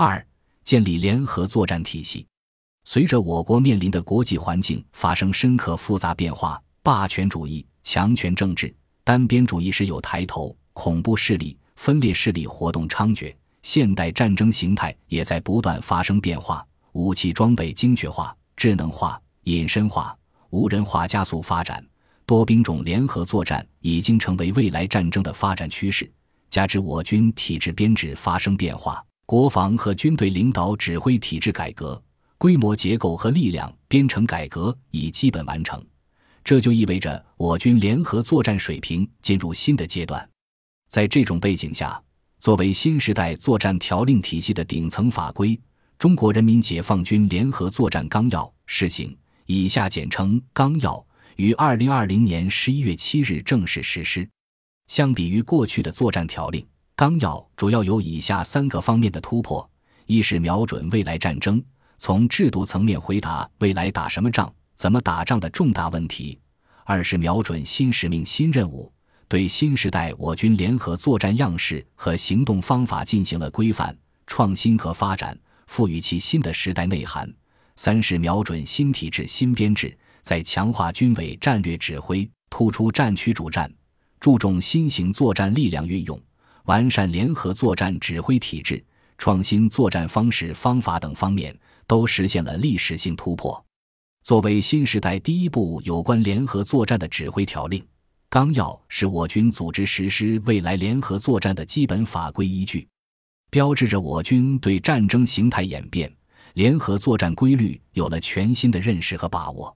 二、建立联合作战体系。随着我国面临的国际环境发生深刻复杂变化，霸权主义、强权政治、单边主义时有抬头，恐怖势力、分裂势力活动猖獗，现代战争形态也在不断发生变化，武器装备精确化、智能化、隐身化、无人化加速发展，多兵种联合作战已经成为未来战争的发展趋势。加之我军体制编制发生变化，国防和军队领导指挥体制改革、规模结构和力量编程改革已基本完成，这就意味着我军联合作战水平进入新的阶段。在这种背景下，作为新时代作战条令体系的顶层法规，《中国人民解放军联合作战纲要》试行（以下简称“纲要”）于二零二零年十一月七日正式实施。相比于过去的作战条令纲要，主要有以下三个方面的突破：一是瞄准未来战争，从制度层面回答未来打什么仗、怎么打仗的重大问题；二是瞄准新使命、新任务，对新时代我军联合作战样式和行动方法进行了规范、创新和发展，赋予其新的时代内涵；三是瞄准新体制、新编制，在强化军委战略指挥、突出战区主战。注重新型作战力量运用，完善联合作战指挥体制，创新作战方式方法等方面，都实现了历史性突破。作为新时代第一部有关联合作战的指挥条令纲要，是我军组织实施未来联合作战的基本法规依据，标志着我军对战争形态演变、联合作战规律有了全新的认识和把握。